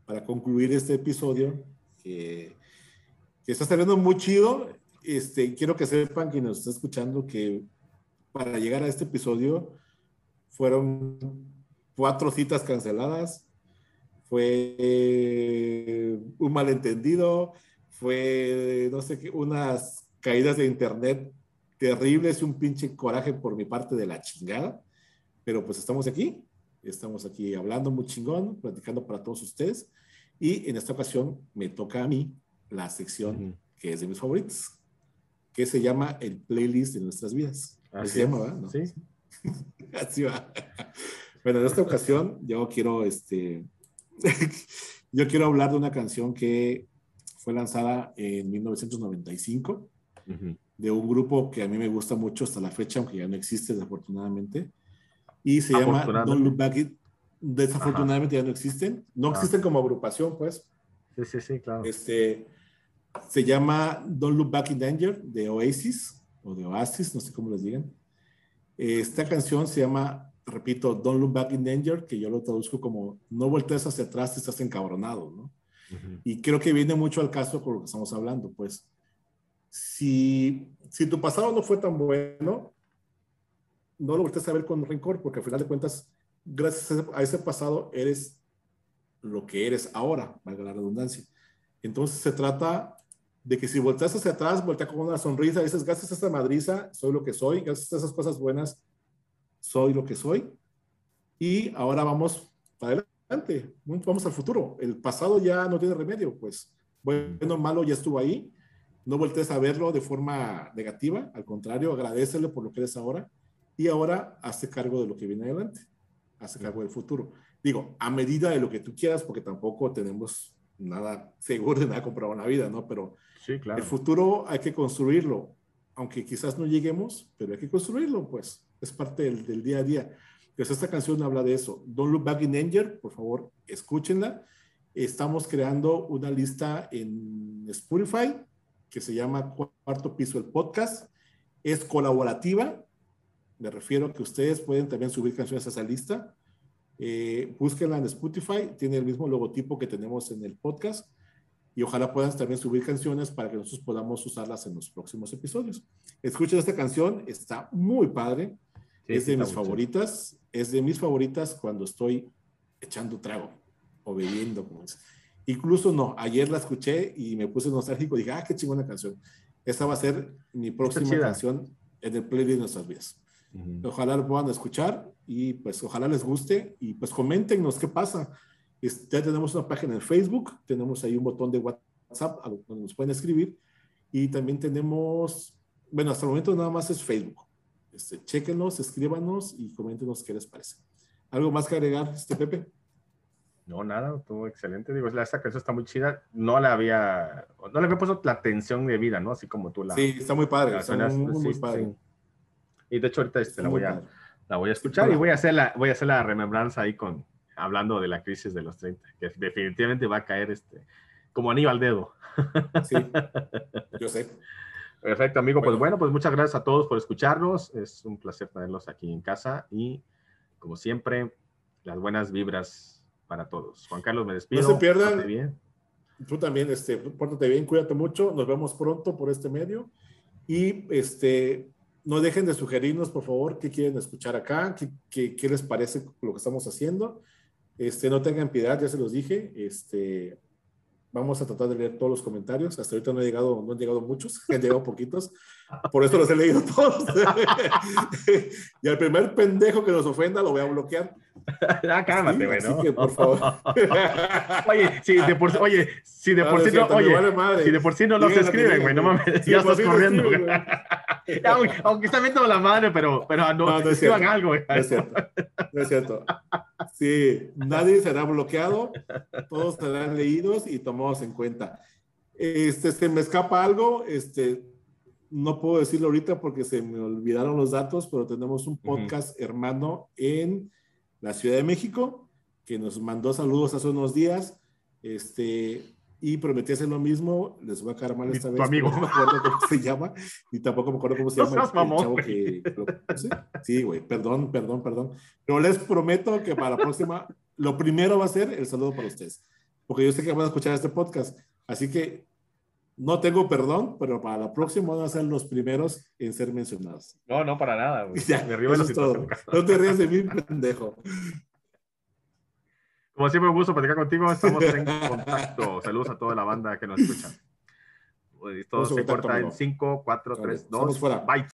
para concluir este episodio, que, que está saliendo muy chido. Este, quiero que sepan que nos está escuchando que para llegar a este episodio fueron cuatro citas canceladas, fue un malentendido, fue, no sé qué, unas caídas de internet terribles y un pinche coraje por mi parte de la chingada. Pero pues estamos aquí, estamos aquí hablando muy chingón, platicando para todos ustedes. Y en esta ocasión me toca a mí la sección que es de mis favoritos, que se llama el playlist de nuestras vidas. Así se llama, ¿verdad? Sí. Así va. Bueno, en esta ocasión yo quiero, este, yo quiero hablar de una canción que fue lanzada en 1995 de un grupo que a mí me gusta mucho hasta la fecha, aunque ya no existe desafortunadamente, y se llama Don't Look Back It. Desafortunadamente ya no existen, no ah. existen como agrupación, pues. Sí, sí, sí, claro. Este, se llama Don't Look Back in Danger de Oasis o de Oasis, no sé cómo les digan. Esta canción se llama, repito, Don't Look Back in Danger, que yo lo traduzco como no voltees hacia atrás, estás encabronado, ¿no? Y creo que viene mucho al caso con lo que estamos hablando, pues. Si, si tu pasado no fue tan bueno, no lo voltees a ver con rencor, porque al final de cuentas, gracias a ese pasado, eres lo que eres ahora, valga la redundancia. Entonces se trata de que si volteas hacia atrás, voltea con una sonrisa, dices, gracias a esta madriza, soy lo que soy, gracias a esas cosas buenas, soy lo que soy. Y ahora vamos para adelante, vamos al futuro. El pasado ya no tiene remedio, pues bueno, malo ya estuvo ahí. No voltees a verlo de forma negativa, al contrario, agradecele por lo que eres ahora y ahora hazte cargo de lo que viene adelante, hazte cargo del futuro. Digo, a medida de lo que tú quieras, porque tampoco tenemos nada seguro de nada comprado en la vida, ¿no? Pero Sí, claro. El futuro hay que construirlo, aunque quizás no lleguemos, pero hay que construirlo, pues. es parte del, del día a día. Pues esta canción habla de eso. Don't Look Back in Anger, por favor, escúchenla. Estamos creando una lista en Spotify que se llama Cuarto Piso el Podcast. Es colaborativa. Me refiero a que ustedes pueden también subir canciones a esa lista. Eh, búsquenla en Spotify. Tiene el mismo logotipo que tenemos en el podcast. Y ojalá puedan también subir canciones para que nosotros podamos usarlas en los próximos episodios. Escuchen esta canción. Está muy padre. es de mis favoritas. Es de mis favoritas cuando estoy echando trago o bebiendo. Como Incluso no, ayer la escuché y me puse nostálgico. Dije, ah, qué chingona canción. Esta va a ser mi próxima canción en el playlist de nuestras vidas. Ojalá lo puedan escuchar y pues ojalá les guste y pues coméntenos qué pasa. Ya tenemos una página en Facebook, tenemos ahí un botón de WhatsApp donde nos pueden escribir y también tenemos, bueno, hasta el momento nada más es Facebook. Este, chequenos, escríbanos y coméntenos qué les parece. ¿Algo más que agregar, este Pepe? No, nada, estuvo excelente. Digo, esta canción está muy chida. No la había, no le había puesto la atención de vida, ¿no? Así como tú la. Sí, está muy padre. Está muy, padre. Y de hecho, ahorita este, la, voy a, la voy a escuchar y voy a, hacer la, voy a hacer la remembranza ahí con, hablando de la crisis de los 30, que definitivamente va a caer este, como anillo al dedo. Sí, yo sé. Perfecto, amigo. Pues bueno, pues muchas gracias a todos por escucharnos. Es un placer tenerlos aquí en casa y, como siempre, las buenas vibras para todos. Juan Carlos, me despido. No se pierdan. Bien. Tú también, este, pórtate bien, cuídate mucho. Nos vemos pronto por este medio. Y este, no dejen de sugerirnos, por favor, qué quieren escuchar acá, qué, qué, les parece lo que estamos haciendo. Este, no tengan piedad, ya se los dije. Este, Vamos a tratar de leer todos los comentarios. Hasta ahorita no, he llegado, no han llegado muchos, han llegado poquitos. Por eso los he leído todos. y al primer pendejo que nos ofenda lo voy a bloquear. Ah, cálmate, güey, Así que, por favor. oye, si de por, oye, si de por sí no, oye, si de por sí no los escriben, güey, no mames, ya estás corriendo. aunque, aunque está viendo la madre, pero, pero no, no, escriban algo, güey. No es cierto. No es cierto. Sí, nadie será bloqueado, todos serán leídos y tomados en cuenta. Este, se me escapa algo, este, no puedo decirlo ahorita porque se me olvidaron los datos, pero tenemos un podcast hermano en la Ciudad de México que nos mandó saludos hace unos días. Este, y prometí hacer lo mismo. Les voy a caer mal esta vez. Amigo. No me acuerdo cómo se llama y tampoco me acuerdo cómo se llama. chavo que, sí, güey, perdón, perdón, perdón. Pero les prometo que para la próxima, lo primero va a ser el saludo para ustedes, porque yo sé que van a escuchar este podcast. Así que no tengo perdón, pero para la próxima van a ser los primeros en ser mencionados. No, no, para nada. Güey. Ya, me río de la No te rías de mí, pendejo. Como siempre, un gusto platicar contigo. Estamos en contacto. Saludos a toda la banda que nos escucha. Todo se corta en 5, 4, 3, 2. Bye.